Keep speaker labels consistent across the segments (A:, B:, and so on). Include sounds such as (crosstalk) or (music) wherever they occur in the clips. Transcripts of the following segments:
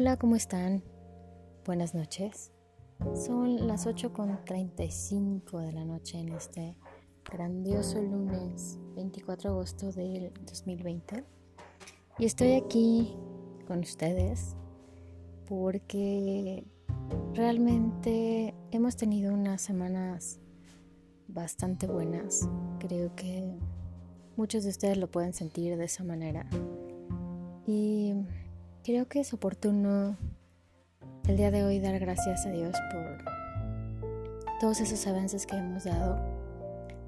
A: Hola, ¿cómo están? Buenas noches. Son las 8.35 de la noche en este grandioso lunes 24 de agosto del 2020. Y estoy aquí con ustedes porque realmente hemos tenido unas semanas bastante buenas. Creo que muchos de ustedes lo pueden sentir de esa manera. Y creo que es oportuno el día de hoy dar gracias a Dios por todos esos avances que hemos dado.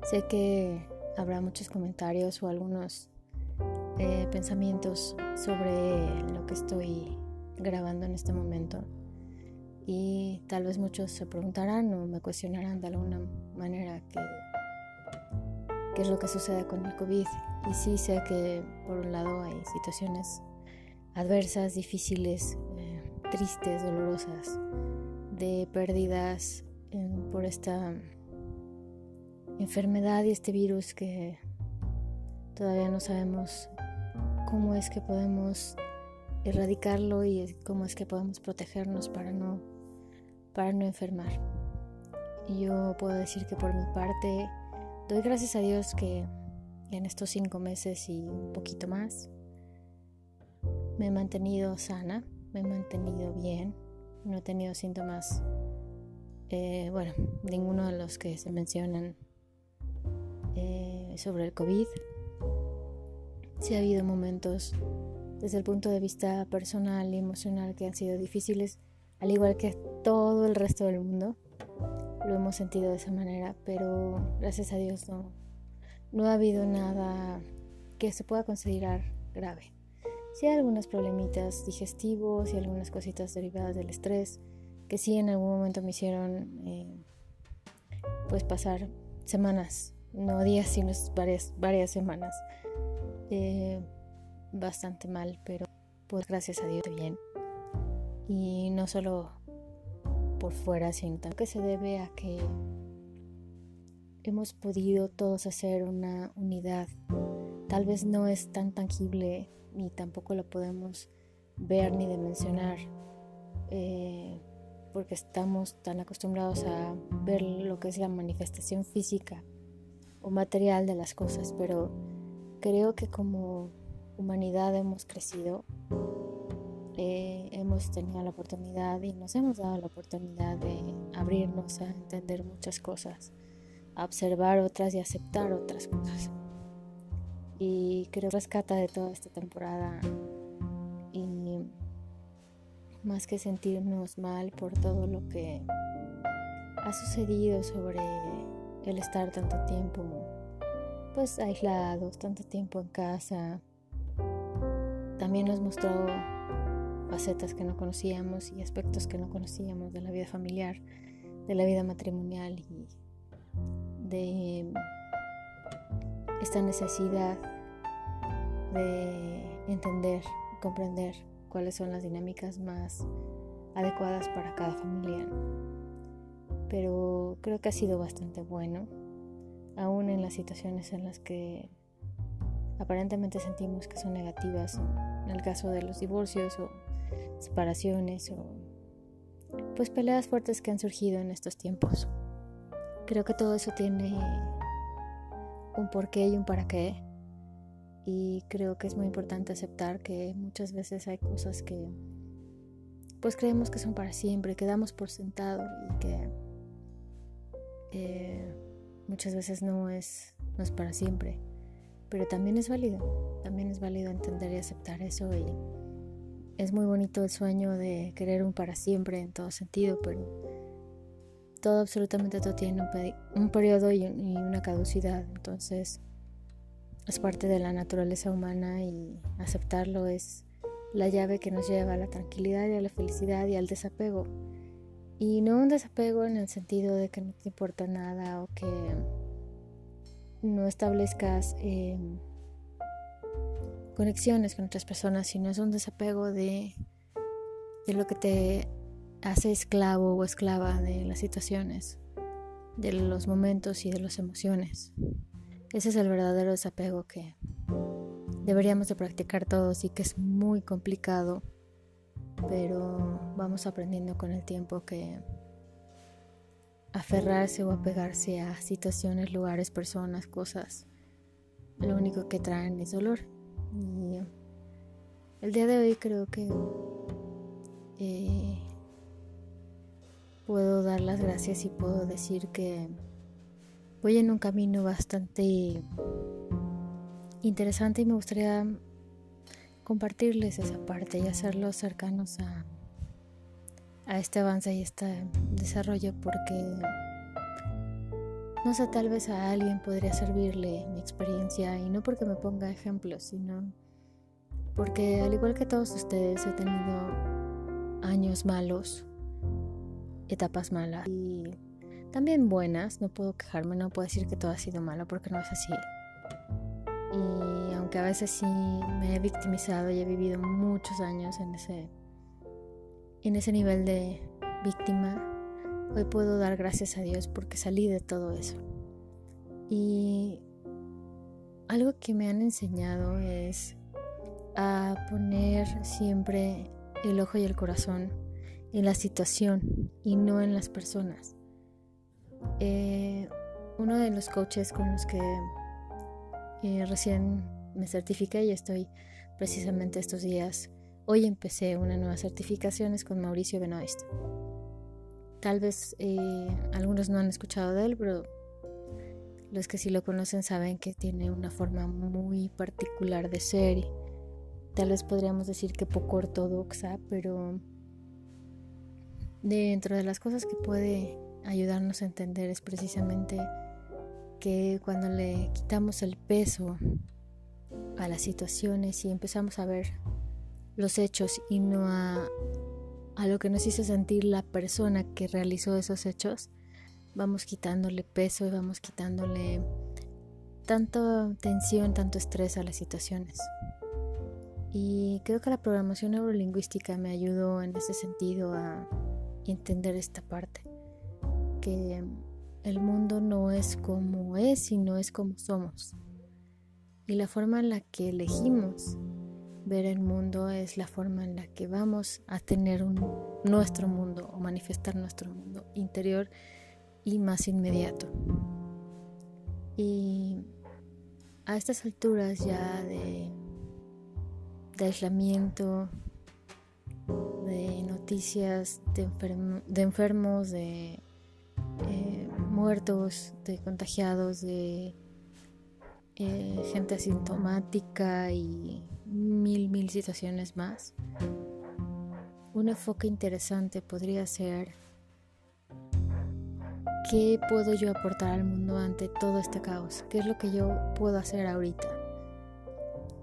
A: Sé que habrá muchos comentarios o algunos eh, pensamientos sobre lo que estoy grabando en este momento. Y tal vez muchos se preguntarán o me cuestionarán de alguna manera qué, qué es lo que sucede con el COVID. Y sí sé que por un lado hay situaciones adversas, difíciles, eh, tristes, dolorosas, de pérdidas eh, por esta enfermedad y este virus que todavía no sabemos cómo es que podemos erradicarlo y cómo es que podemos protegernos para no para no enfermar. Y yo puedo decir que por mi parte doy gracias a Dios que en estos cinco meses y un poquito más me he mantenido sana, me he mantenido bien, no he tenido síntomas, eh, bueno, ninguno de los que se mencionan eh, sobre el COVID. Sí ha habido momentos desde el punto de vista personal y emocional que han sido difíciles, al igual que todo el resto del mundo. Lo hemos sentido de esa manera, pero gracias a Dios no, no ha habido nada que se pueda considerar grave. Sí hay algunos problemitas digestivos y algunas cositas derivadas del estrés que sí en algún momento me hicieron eh, pues pasar semanas, no días, sino varias, varias semanas. Eh, bastante mal, pero pues gracias a Dios bien. Y no solo por fuera, sino también que se debe a que hemos podido todos hacer una unidad. Tal vez no es tan tangible ni tampoco lo podemos ver ni dimensionar eh, porque estamos tan acostumbrados a ver lo que es la manifestación física o material de las cosas, pero creo que como humanidad hemos crecido, eh, hemos tenido la oportunidad y nos hemos dado la oportunidad de abrirnos a entender muchas cosas, a observar otras y aceptar otras cosas y creo rescata de toda esta temporada y más que sentirnos mal por todo lo que ha sucedido sobre el estar tanto tiempo pues aislados, tanto tiempo en casa, también nos mostró facetas que no conocíamos y aspectos que no conocíamos de la vida familiar, de la vida matrimonial y de esta necesidad de entender, comprender cuáles son las dinámicas más adecuadas para cada familia. Pero creo que ha sido bastante bueno, aún en las situaciones en las que aparentemente sentimos que son negativas, en el caso de los divorcios o separaciones o pues peleas fuertes que han surgido en estos tiempos. Creo que todo eso tiene un porqué y un para qué. Y creo que es muy importante aceptar que muchas veces hay cosas que pues creemos que son para siempre, que damos por sentado y que eh, muchas veces no es, no es para siempre. Pero también es válido, también es válido entender y aceptar eso y es muy bonito el sueño de querer un para siempre en todo sentido, pero todo, absolutamente todo tiene un, periodo y, una caducidad. Entonces, es parte de la naturaleza humana y aceptarlo es la llave que nos lleva a la tranquilidad y a la felicidad y al desapego. Y no un desapego en el sentido de que no te importa nada o que no establezcas em, conexiones con otras personas, sino es un desapego de, de lo que te hace esclavo o esclava de las situaciones, de los momentos y de las emociones. Ese es el verdadero desapego que deberíamos de practicar todos y que es muy complicado pero vamos aprendiendo con el tiempo que aferrarse o apegarse a situaciones, lugares, personas, cosas, lo único que traen es dolor. Y el día de hoy creo que eh, puedo dar las gracias y puedo decir que voy en un camino bastante interesante y me gustaría compartirles esa parte y hacerlos cercanos a, a este avance y este desarrollo porque no sé, tal vez a alguien podría servirle mi experiencia y no porque me ponga ejemplos, sino porque al igual que todos ustedes he tenido años malos, etapas malas y también buenas, no puedo quejarme, no puedo decir que todo ha sido malo porque no es así. Y aunque a veces sí me he victimizado y he vivido muchos años en ese en ese nivel de víctima, hoy puedo dar gracias a Dios porque salí de todo eso. Y algo que me han enseñado es a poner siempre el ojo y el corazón en la situación y no en las personas. Eh, uno de los coaches con los que eh, recién me certifiqué y estoy precisamente estos días, hoy empecé una nueva certificación, es con Mauricio Benoist. Tal vez eh, algunos no han escuchado de él, pero los que sí lo conocen saben que tiene una forma muy particular de ser. Tal vez podríamos decir que poco ortodoxa, pero dentro de las cosas que puede ayudarnos a entender es precisamente que cuando le quitamos el peso a las situaciones y empezamos a ver los hechos y no a, lo que nos hizo sentir la persona que realizó esos hechos, vamos quitándole peso y vamos quitándole tanto tensión, tanto estrés a las situaciones. Y creo que la programación neurolingüística me ayudó en ese sentido a entender esta parte, que el mundo no es como es, sino es como somos. Y la forma en la que elegimos ver el mundo es la forma en la que vamos a tener un, nuestro mundo o manifestar nuestro mundo interior y más inmediato. Y a estas alturas ya de, de aislamiento, de noticias de, enfermos, de eh, muertos, de contagiados, de eh, gente asintomática y mil, mil situaciones más. Un enfoque interesante podría ser qué puedo yo aportar al mundo ante todo este caos, qué es lo que yo puedo hacer ahorita.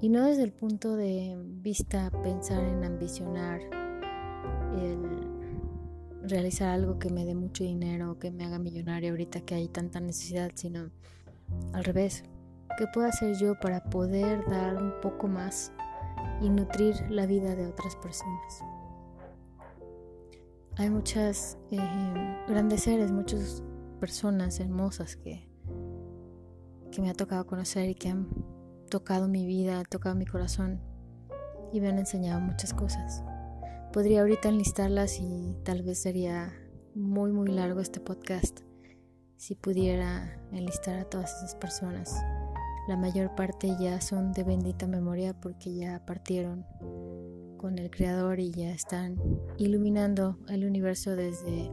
A: Y no desde el punto de vista pensar en ambicionar el realizar algo que me dé mucho dinero, que me haga millonario ahorita que hay tanta necesidad, sino al revés. ¿Qué puedo hacer yo para poder dar un poco más y nutrir la vida de otras personas? Hay muchas eh, grandes seres, muchas personas hermosas que, que me ha tocado conocer y que han tocado mi vida, tocado mi corazón y me han enseñado muchas cosas. Podría ahorita enlistarlas y tal vez sería muy muy largo este podcast si pudiera enlistar a todas esas personas. La mayor parte ya son de bendita memoria porque ya partieron con el Creador y ya están iluminando el universo desde,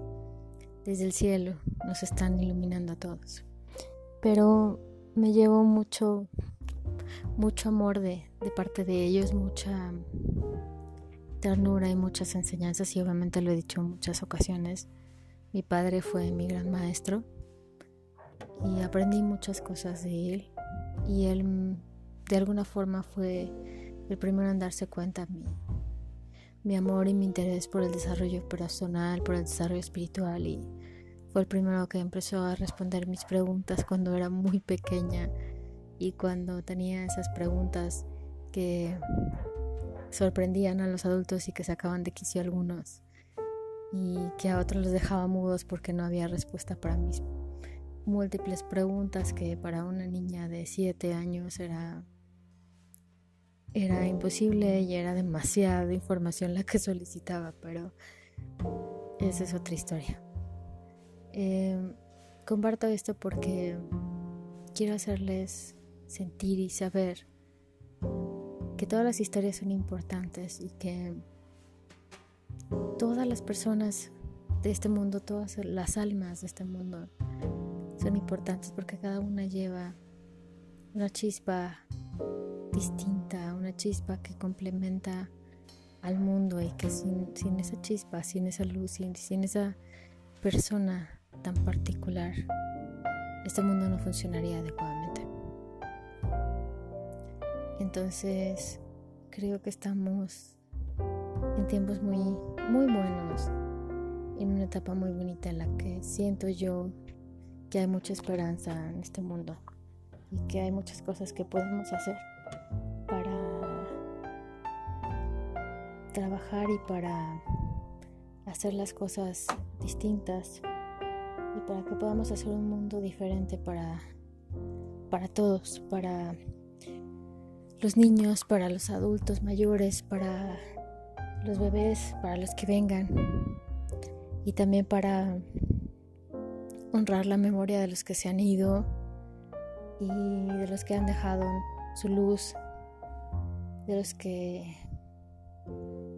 A: desde el cielo. Nos están iluminando a todos. Pero me llevo mucho, mucho amor de, de parte de ellos, mucha ternura y muchas enseñanzas y obviamente lo he dicho en muchas ocasiones. Mi padre fue mi gran maestro y aprendí muchas cosas de él y él de alguna forma fue el primero en darse cuenta mi, mi amor y mi interés por el desarrollo personal, por el desarrollo espiritual y fue el primero que empezó a responder mis preguntas cuando era muy pequeña y cuando tenía esas preguntas que sorprendían a los adultos y que sacaban de quicio algunos y que a otros los dejaba mudos porque no había respuesta para mis múltiples preguntas que para una niña de 7 años era era imposible y era demasiada información la que solicitaba, pero esa es otra historia. Em, comparto esto porque quiero hacerles sentir y saber que todas las historias son importantes y que todas las personas de este mundo, todas las almas de este mundo son importantes porque cada una lleva una chispa distinta, una chispa que complementa al mundo y que sin, esa chispa, sin esa luz, sin, sin esa persona tan particular, este mundo no funcionaría adecuadamente. Entonces, creo que estamos en tiempos muy, muy buenos, en una etapa muy bonita en la que siento yo que hay mucha esperanza en este mundo y que hay muchas cosas que podemos hacer para trabajar y para hacer las cosas distintas y para que podamos hacer un mundo diferente para, para todos, para los niños, para los adultos mayores, para los bebés, para los que vengan y también para honrar la memoria de los que se han ido y de los que han dejado su luz, de los que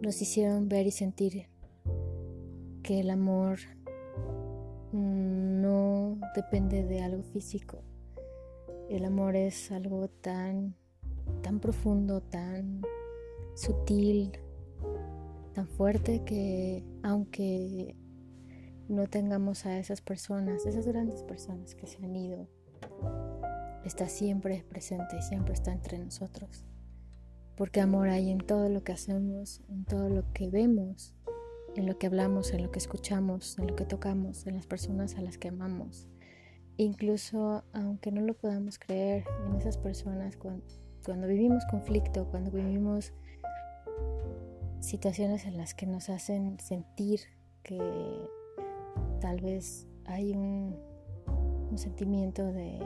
A: nos hicieron ver y sentir que el amor no depende de algo físico. El amor es algo tan tan profundo, tan sutil, tan fuerte que aunque no tengamos a esas personas, esas grandes personas que se han ido, está siempre presente y siempre está entre nosotros. Porque amor hay en todo lo que hacemos, en todo lo que vemos, en lo que hablamos, en lo que escuchamos, en lo que tocamos, en las personas a las que amamos. Incluso aunque no lo podamos creer en esas personas cuando, cuando vivimos conflicto, cuando vivimos situaciones en las que nos hacen sentir que tal vez hay un, sentimiento de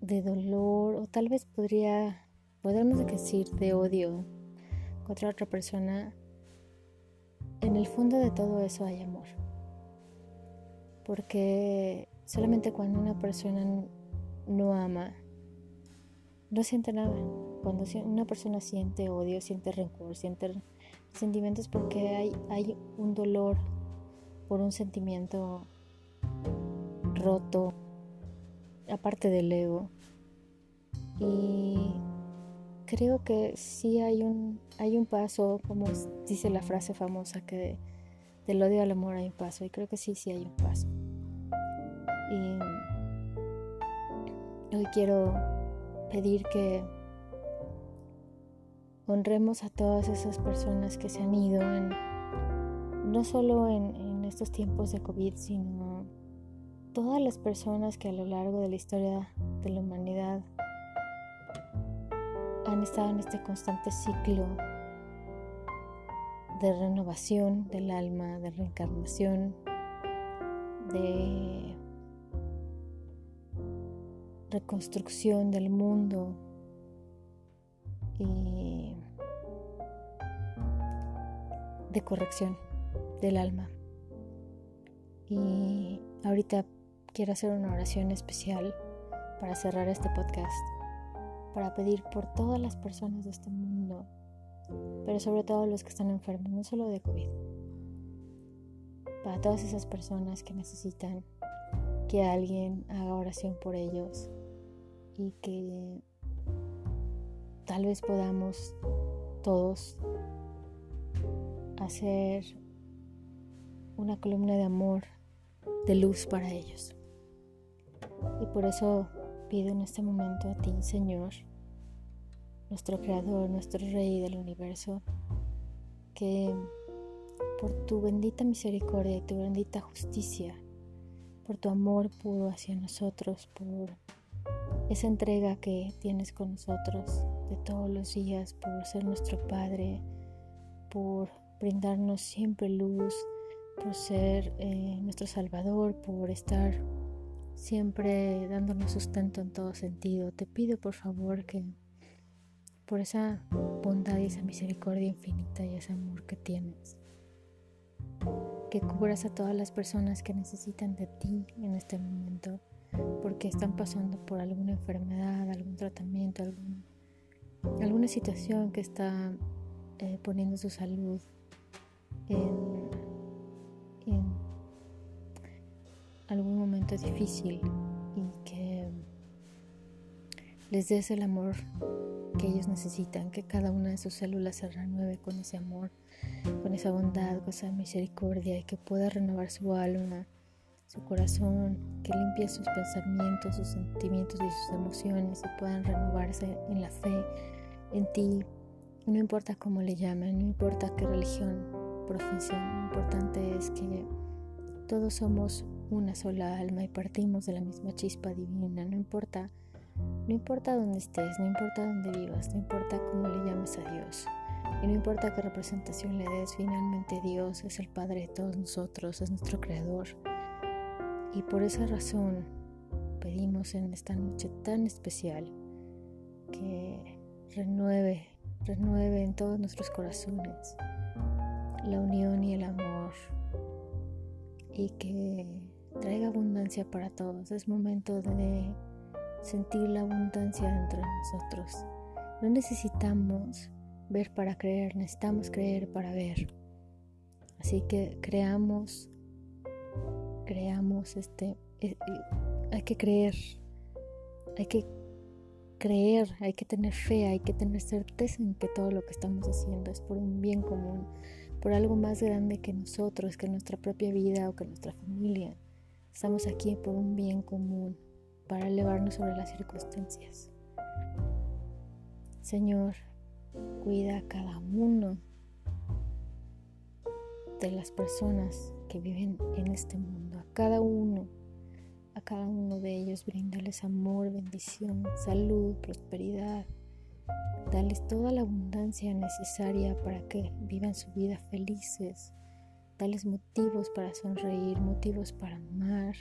A: de dolor o tal vez podría, podemos decir de odio contra otra persona, en el fondo de todo eso hay amor. Porque solamente cuando una persona no ama, no siente nada. Cuando una persona siente odio, siente rencor, siente sentimientos porque hay, hay un dolor por un sentimiento roto, aparte del ego. Y creo que sí hay un, hay un paso, como dice la frase famosa, que del odio al amor hay un paso. Y creo que sí, sí hay un paso. Y hoy quiero pedir que honremos a todas esas personas que se han ido, en, no solo en, en estos tiempos de COVID, sino todas las personas que a lo largo de la historia de la humanidad han estado en este constante ciclo de renovación del alma, de reencarnación, de reconstrucción del mundo y de corrección del alma. Y ahorita quiero hacer una oración especial para cerrar este podcast para pedir por todas las personas de este mundo, pero sobre todo los que están enfermos, no solo de COVID, para todas esas personas que necesitan que alguien haga oración por ellos y que tal vez podamos todos hacer una columna de amor, de luz para ellos. Y por eso pido en este momento a ti, Señor, nuestro Creador, nuestro Rey del universo, que por tu bendita misericordia y tu bendita justicia, por tu amor puro hacia nosotros, por esa entrega que tienes con nosotros de todos los días, por ser nuestro Padre, por brindarnos siempre luz, por ser eh, nuestro Salvador, por estar siempre dándonos sustento en todo sentido. Te pido por favor que por esa bondad y esa misericordia infinita y ese amor que tienes. Que cubras a todas las personas que necesitan de ti en este momento porque están pasando por alguna enfermedad, algún tratamiento, alguna situación que está eh, poniendo su salud en, en algún momento difícil y que les des el amor que ellos necesitan, que cada una de sus células se renueve con ese amor, con esa bondad, con esa misericordia y que pueda renovar su alma, su corazón, que limpie sus pensamientos, sus sentimientos y sus emociones y puedan renovarse en la fe, en ti. No importa cómo le llamen, no importa qué religión profesión, lo importante es que todos somos una sola alma y partimos de la misma chispa divina, no importa no importa dónde estés, no importa dónde vivas, no importa cómo le llames a Dios. Y no importa qué representación le des, finalmente Dios es el Padre de todos nosotros, es nuestro Creador. Y por esa razón pedimos en esta noche tan especial que renueve, renueve en todos nuestros corazones la unión y el amor y que traiga abundancia para todos. Es momento de sentir la abundancia dentro de nosotros. No necesitamos ver para creer, necesitamos creer para ver. Así que creamos, creamos este, eh, eh, hay que creer, hay que creer, hay que tener fe, hay que tener certeza en que todo lo que estamos haciendo es por un bien común, por algo más grande que nosotros, que nuestra propia vida o que nuestra familia. Estamos aquí por un bien común para elevarnos sobre las circunstancias. Señor, cuida a cada uno de las personas que viven en este mundo, a cada uno, a cada uno de ellos, brindales amor, bendición, salud, prosperidad. Dales toda la abundancia necesaria para que vivan su vida felices. Dales motivos para sonreír, motivos para amar,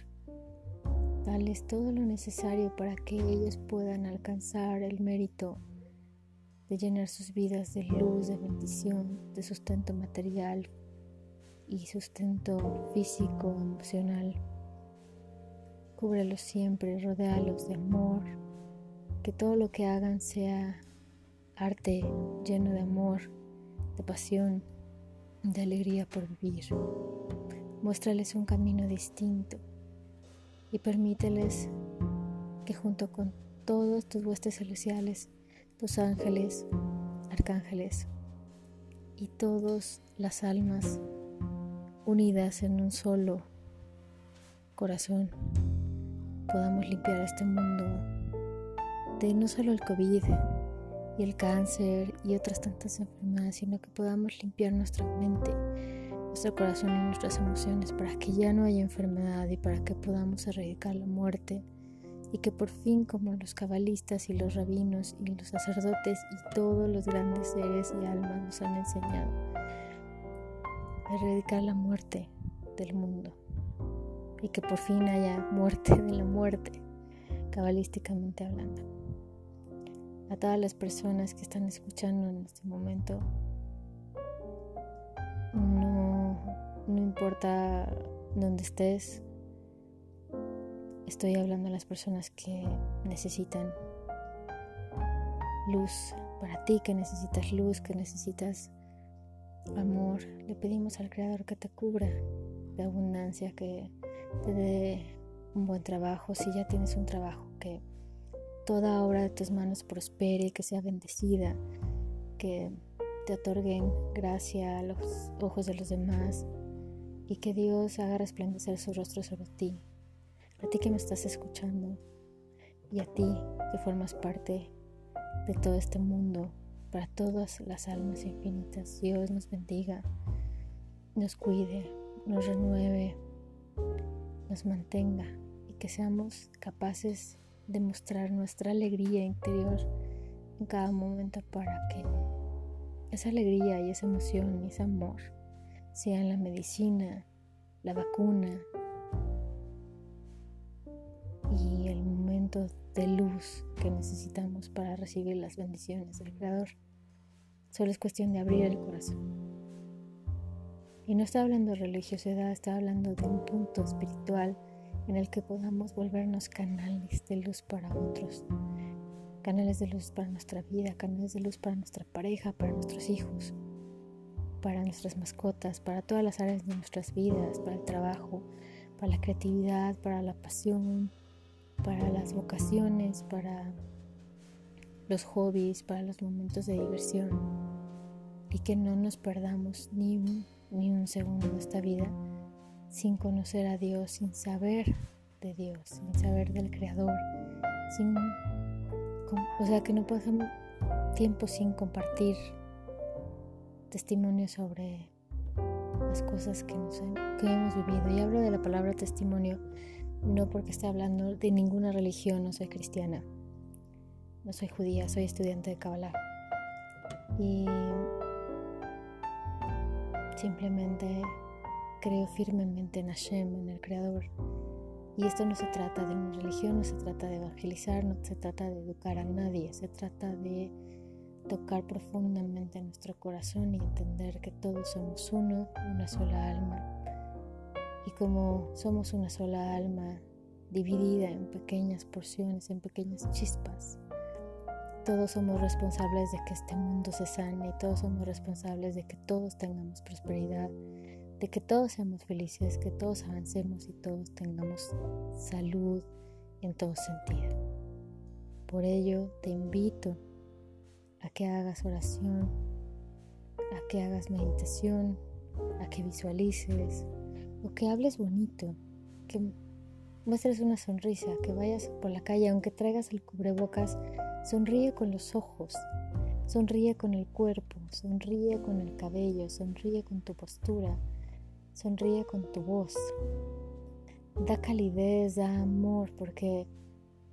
A: Dales todo lo necesario para que ellos puedan alcanzar el mérito de llenar sus vidas de luz, de bendición, de sustento material y sustento físico, emocional. Cúbrelos siempre, rodealos de amor, que todo lo que hagan sea arte lleno de amor, de pasión, de alegría por vivir. Muéstrales un camino distinto y permíteles que junto con todos tus huestes celestiales, tus ángeles, arcángeles y todas las almas unidas en un solo corazón, podamos limpiar este mundo de no solo el COVID y el cáncer y otras tantas enfermedades, sino que podamos limpiar nuestra mente nuestro corazón y nuestras emociones para que ya no haya enfermedad y para que podamos erradicar la muerte y que por fin como los cabalistas y los rabinos y los sacerdotes y todos los grandes seres y almas nos han enseñado erradicar la muerte del mundo y que por fin haya muerte de la muerte cabalísticamente hablando. A todas las personas que están escuchando en este momento no, no importa dónde estés, estoy hablando a las personas que necesitan luz para ti, que necesitas luz, que necesitas amor. Le pedimos al Creador que te cubra de abundancia, que te dé un buen trabajo, si ya tienes un trabajo, que toda obra de tus manos prospere, que sea bendecida, que te otorguen gracia a los ojos de los demás y que Dios haga resplandecer su rostro sobre ti, a ti que me estás escuchando y a ti que formas parte de todo este mundo, para todas las almas infinitas. Dios nos bendiga, nos cuide, nos renueve, nos mantenga y que seamos capaces de mostrar nuestra alegría interior en cada momento para que esa alegría y esa emoción y ese amor sean la medicina, la vacuna y el momento de luz que necesitamos para recibir las bendiciones del Creador. Solo es cuestión de abrir el corazón. Y no está hablando de religiosidad, está hablando de un punto espiritual en el que podamos volvernos canales de luz para otros, canales de luz para nuestra vida, canales de luz para nuestra pareja, para nuestros hijos, para nuestras mascotas, para todas las áreas de nuestras vidas, para el trabajo, para la creatividad, para la pasión, para las vocaciones, para los hobbies, para los momentos de diversión y que no nos perdamos ni un, ni un segundo de esta vida sin conocer a Dios, sin saber de Dios, sin saber del Creador, sin, o sea, que no pasamos tiempo sin compartir testimonio sobre las cosas que, que hemos vivido. Y hablo de la palabra testimonio no porque esté hablando de ninguna religión, no soy cristiana, no soy judía, soy estudiante de Kabbalah. Y simplemente creo firmemente en Hashem, en el Creador. Y esto no se trata de una religión, no se trata de evangelizar, no se trata de educar a nadie, se trata de tocar profundamente nuestro corazón y entender que todos somos uno, una sola alma. Y como somos una sola alma dividida en pequeñas porciones, en pequeñas chispas, todos somos responsables de que este mundo se sane todos somos responsables de que todos tengamos prosperidad, de que todos seamos felices, que todos avancemos y todos tengamos salud en todo sentido. Por ello te invito a que hagas oración, a que hagas meditación, a que visualices o que hables bonito, que muestres una sonrisa, que vayas por la calle, aunque traigas el cubrebocas, sonríe con los ojos, sonríe con el cuerpo, sonríe con el cabello, sonríe con tu postura, sonríe con tu voz. Da calidez, da amor, porque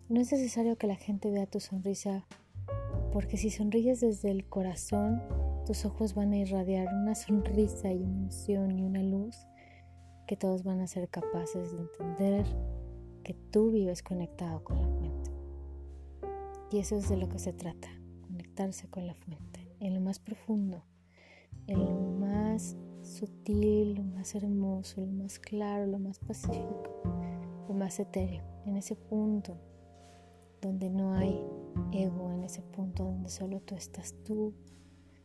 A: no es necesario que la gente vea tu sonrisa porque si sonríes desde el corazón, tus ojos van a irradiar una sonrisa y una emoción y una luz que todos van a ser capaces de entender que tú vives conectado con la fuente. Y eso es de lo que se trata, conectarse con la fuente, en lo más profundo, en lo más sutil, lo más hermoso, lo más claro, lo más pacífico, lo más etéreo, en ese punto donde no hay ego, en ese punto donde solo tú estás tú,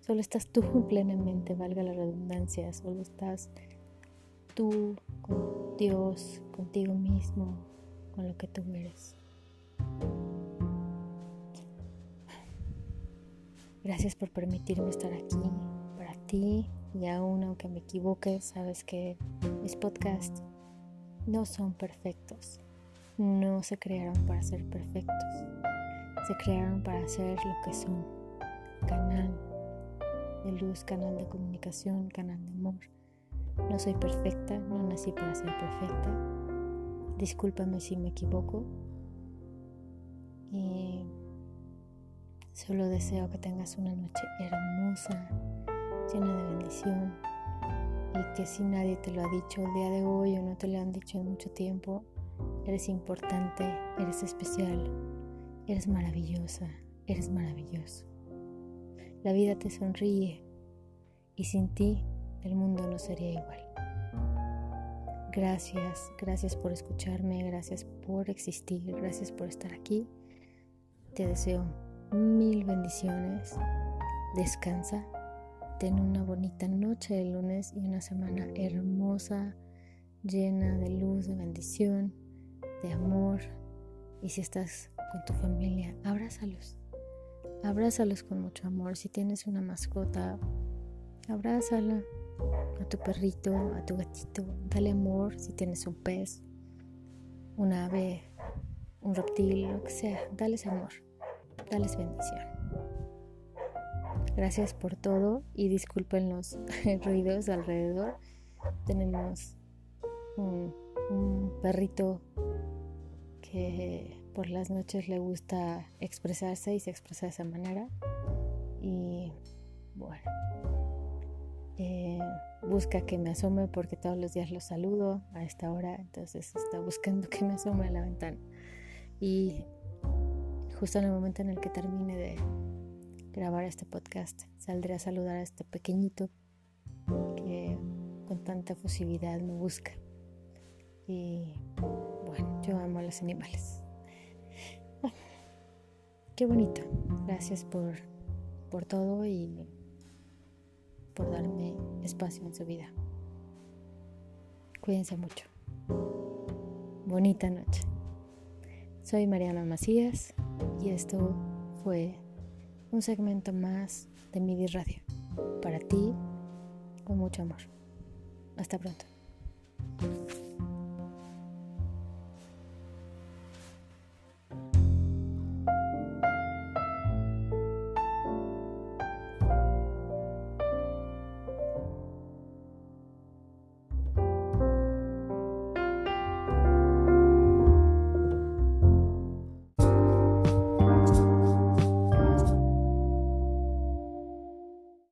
A: solo estás tú (laughs) plenamente, valga la redundancia, solo estás tú con Dios, contigo mismo, con lo que tú eres. Gracias por permitirme estar aquí para ti y aún aunque me equivoque, sabes que mis podcasts no son perfectos no se crearon para ser perfectos, se crearon para ser lo que son, canal de luz, canal de comunicación, canal de amor. No soy perfecta, no nací para ser perfecta. Discúlpame si me equivoco. Y solo deseo que tengas una noche hermosa, llena de bendición. Y que si nadie te lo ha dicho el día de hoy o no te lo han dicho en mucho tiempo, Eres importante, eres especial, eres maravillosa, eres maravilloso. La vida te sonríe y sin ti el mundo no sería igual. Gracias, gracias por escucharme, gracias por existir, gracias por estar aquí. Te deseo mil bendiciones. Descansa. Ten una bonita noche de lunes y una semana hermosa, llena de luz, de bendición de amor. Y si estás con tu familia, abrázalos. Abrázalos con mucho amor. Si tienes una mascota, abrázala a tu perrito, a tu gatito. Dale amor si tienes un pez, un ave, un reptil, lo que sea. Dales amor. Dales bendición. Gracias por todo y disculpen los (laughs) ruidos alrededor. Tenemos un, un perrito que por las noches le gusta expresarse y se expresa de esa manera. Y bueno, busca que me asome porque todos los días lo saludo a esta hora, entonces está buscando que me asome a la ventana. Y justo en el momento en el que termine de grabar este podcast, saldré a saludar a este pequeñito que con tanta fusividad me busca. Y bueno, yo amo a los animales. qué bonito. Gracias por, por todo y por darme espacio en su vida. Cuídense mucho. Bonita noche. Soy Mariana Macías y esto fue un segmento más de MIDI Radio. Para ti, con mucho amor. Hasta pronto.